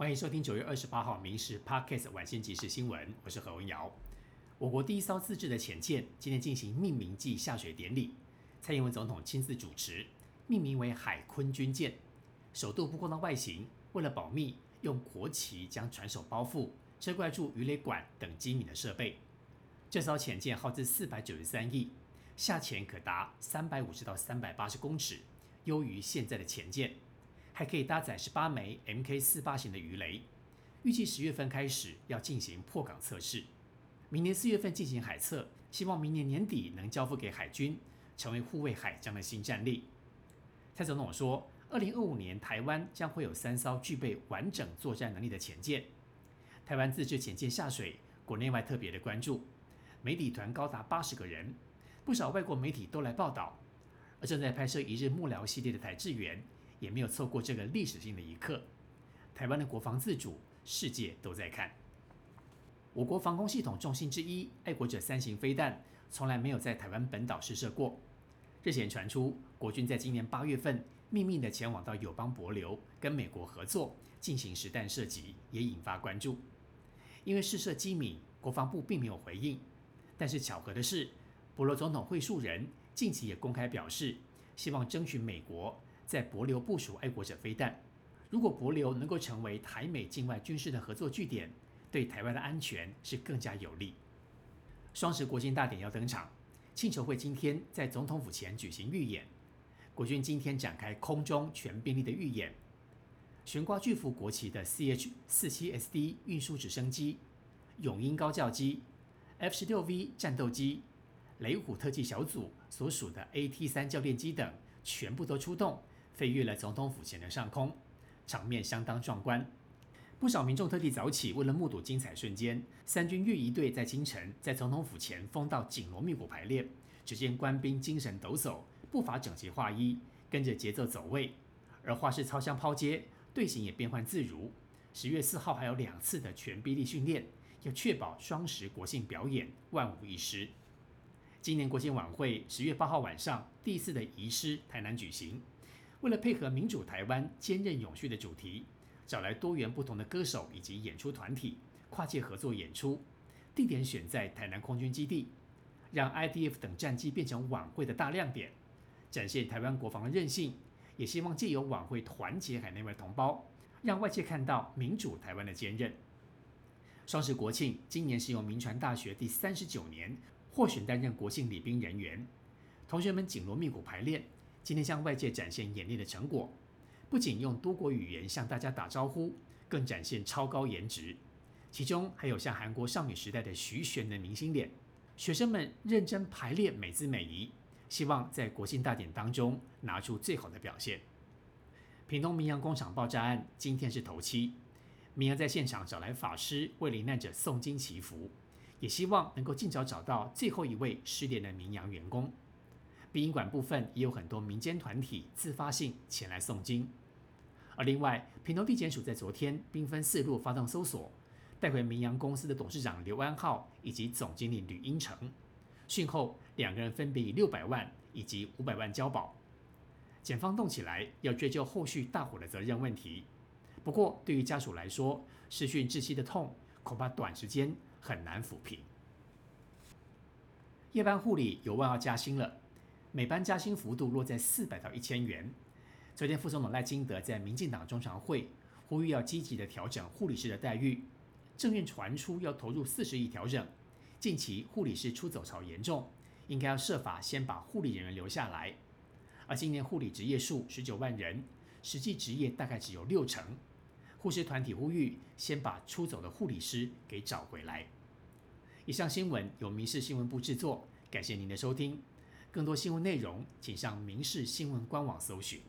欢迎收听九月二十八号《民事 Podcast》晚间即时新闻，我是何文瑶。我国第一艘自制的潜舰今天进行命名暨下水典礼，蔡英文总统亲自主持，命名为海鲲军舰。首度曝光的外形，为了保密，用国旗将船首包覆，遮盖住鱼雷管等机敏的设备。这艘潜舰耗资四百九十三亿，下潜可达三百五十到三百八十公尺，优于现在的潜舰。还可以搭载十八枚 Mk 四八型的鱼雷，预计十月份开始要进行破港测试，明年四月份进行海测，希望明年年底能交付给海军，成为护卫海疆的新战力。蔡总统说，二零二五年台湾将会有三艘具备完整作战能力的潜舰。台湾自制潜舰下水，国内外特别的关注，媒体团高达八十个人，不少外国媒体都来报道，而正在拍摄一日幕僚系列的台志源。也没有错过这个历史性的一刻。台湾的国防自主，世界都在看。我国防空系统重心之一——爱国者三型飞弹，从来没有在台湾本岛试射过。日前传出，国军在今年八月份秘密的前往到友邦博流，跟美国合作进行实弹射击，也引发关注。因为试射机敏，国防部并没有回应。但是巧合的是，博罗总统会述人近期也公开表示，希望争取美国。在博流部署爱国者飞弹，如果博流能够成为台美境外军事的合作据点，对台湾的安全是更加有利。双十国庆大典要登场，庆筹会今天在总统府前举行预演，国军今天展开空中全兵力的预演，悬挂巨幅国旗的 CH 四七 SD 运输直升机、永鹰高教机、F 十六 V 战斗机、雷虎特技小组所属的 AT 三教练机等，全部都出动。飞越了总统府前的上空，场面相当壮观。不少民众特地早起，为了目睹精彩瞬间。三军御仪队在清晨在总统府前封到紧锣密鼓排练，只见官兵精神抖擞，步伐整齐划一，跟着节奏走位。而画室操枪抛接，队形也变换自如。十月四号还有两次的全臂力训练，要确保双十国庆表演万无一失。今年国庆晚会十月八号晚上第四的仪式台南举行。为了配合民主台湾坚韧永续的主题，找来多元不同的歌手以及演出团体跨界合作演出，地点选在台南空军基地，让 IDF 等战机变成晚会的大亮点，展现台湾国防的韧性，也希望借由晚会团结海内外同胞，让外界看到民主台湾的坚韧。双十国庆今年是由民传大学第三十九年获选担任国庆礼宾人员，同学们紧锣密鼓排练。今天向外界展现演练的成果，不仅用多国语言向大家打招呼，更展现超高颜值。其中还有像韩国少女时代的徐玄的明星脸。学生们认真排练，美姿美仪，希望在国庆大典当中拿出最好的表现。屏东明阳工厂爆炸案今天是头七，明阳在现场找来法师为罹难者诵经祈福，也希望能够尽早找到最后一位失联的明阳员工。殡仪馆部分也有很多民间团体自发性前来诵经，而另外，平东地检署在昨天兵分四路发动搜索，带回明阳公司的董事长刘安浩以及总经理吕英成，讯后两个人分别以六百万以及五百万交保，检方动起来要追究后续大火的责任问题。不过，对于家属来说，失去窒息的痛恐怕短时间很难抚平。夜班护理有望要加薪了。每班加薪幅度落在四百到一千元。昨天副总统赖清德在民进党中常会呼吁要积极的调整护理师的待遇，政院传出要投入四十亿调整。近期护理师出走潮严重，应该要设法先把护理人员留下来。而今年护理职业数十九万人，实际职业大概只有六成。护士团体呼吁先把出走的护理师给找回来。以上新闻由民事新闻部制作，感谢您的收听。更多新闻内容，请上民视新闻官网搜寻。